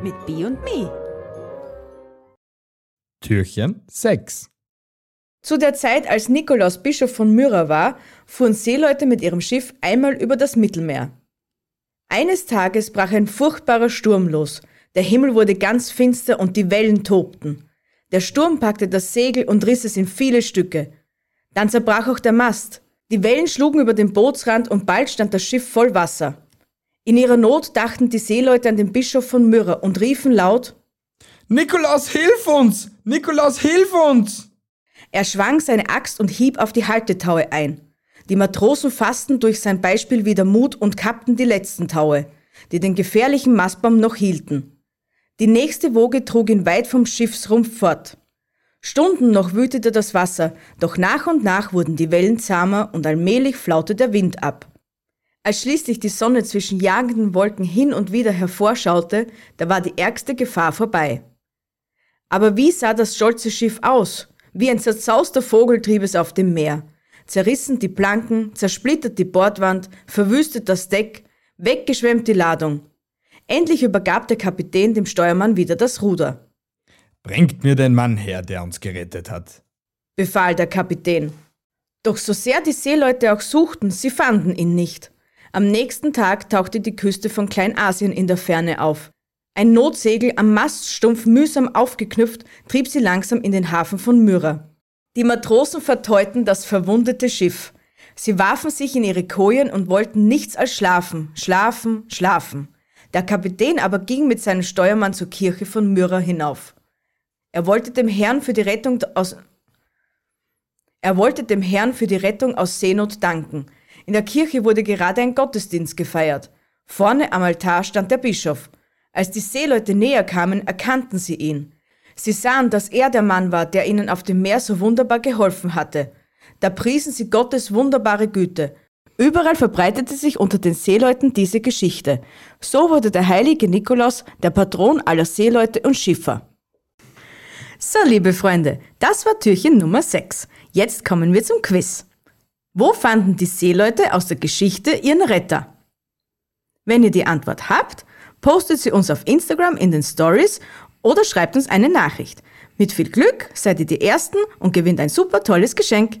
Mit B und Me. Türchen 6. Zu der Zeit, als Nikolaus Bischof von Myra war, fuhren Seeleute mit ihrem Schiff einmal über das Mittelmeer. Eines Tages brach ein furchtbarer Sturm los. Der Himmel wurde ganz finster und die Wellen tobten. Der Sturm packte das Segel und riss es in viele Stücke. Dann zerbrach auch der Mast. Die Wellen schlugen über den Bootsrand und bald stand das Schiff voll Wasser. In ihrer Not dachten die Seeleute an den Bischof von Myra und riefen laut, Nikolaus, hilf uns! Nikolaus, hilf uns! Er schwang seine Axt und hieb auf die Haltetaue ein. Die Matrosen fassten durch sein Beispiel wieder Mut und kappten die letzten Taue, die den gefährlichen Mastbaum noch hielten. Die nächste Woge trug ihn weit vom Schiffsrumpf fort. Stunden noch wütete das Wasser, doch nach und nach wurden die Wellen zahmer und allmählich flaute der Wind ab. Als schließlich die Sonne zwischen jagenden Wolken hin und wieder hervorschaute, da war die ärgste Gefahr vorbei. Aber wie sah das stolze Schiff aus? Wie ein zerzauster Vogel trieb es auf dem Meer. Zerrissen die Planken, zersplittert die Bordwand, verwüstet das Deck, weggeschwemmt die Ladung. Endlich übergab der Kapitän dem Steuermann wieder das Ruder. Bringt mir den Mann her, der uns gerettet hat, befahl der Kapitän. Doch so sehr die Seeleute auch suchten, sie fanden ihn nicht. Am nächsten Tag tauchte die Küste von Kleinasien in der Ferne auf. Ein Notsegel am Maststumpf mühsam aufgeknüpft trieb sie langsam in den Hafen von Myra. Die Matrosen verteuten das verwundete Schiff. Sie warfen sich in ihre Kojen und wollten nichts als schlafen, schlafen, schlafen. Der Kapitän aber ging mit seinem Steuermann zur Kirche von Myra hinauf. Er wollte dem Herrn für die Rettung aus er wollte dem Herrn für die Rettung aus Seenot danken. In der Kirche wurde gerade ein Gottesdienst gefeiert. Vorne am Altar stand der Bischof. Als die Seeleute näher kamen, erkannten sie ihn. Sie sahen, dass er der Mann war, der ihnen auf dem Meer so wunderbar geholfen hatte. Da priesen sie Gottes wunderbare Güte. Überall verbreitete sich unter den Seeleuten diese Geschichte. So wurde der heilige Nikolaus der Patron aller Seeleute und Schiffer. So, liebe Freunde, das war Türchen Nummer 6. Jetzt kommen wir zum Quiz. Wo fanden die Seeleute aus der Geschichte ihren Retter? Wenn ihr die Antwort habt, postet sie uns auf Instagram in den Stories oder schreibt uns eine Nachricht. Mit viel Glück seid ihr die Ersten und gewinnt ein super tolles Geschenk.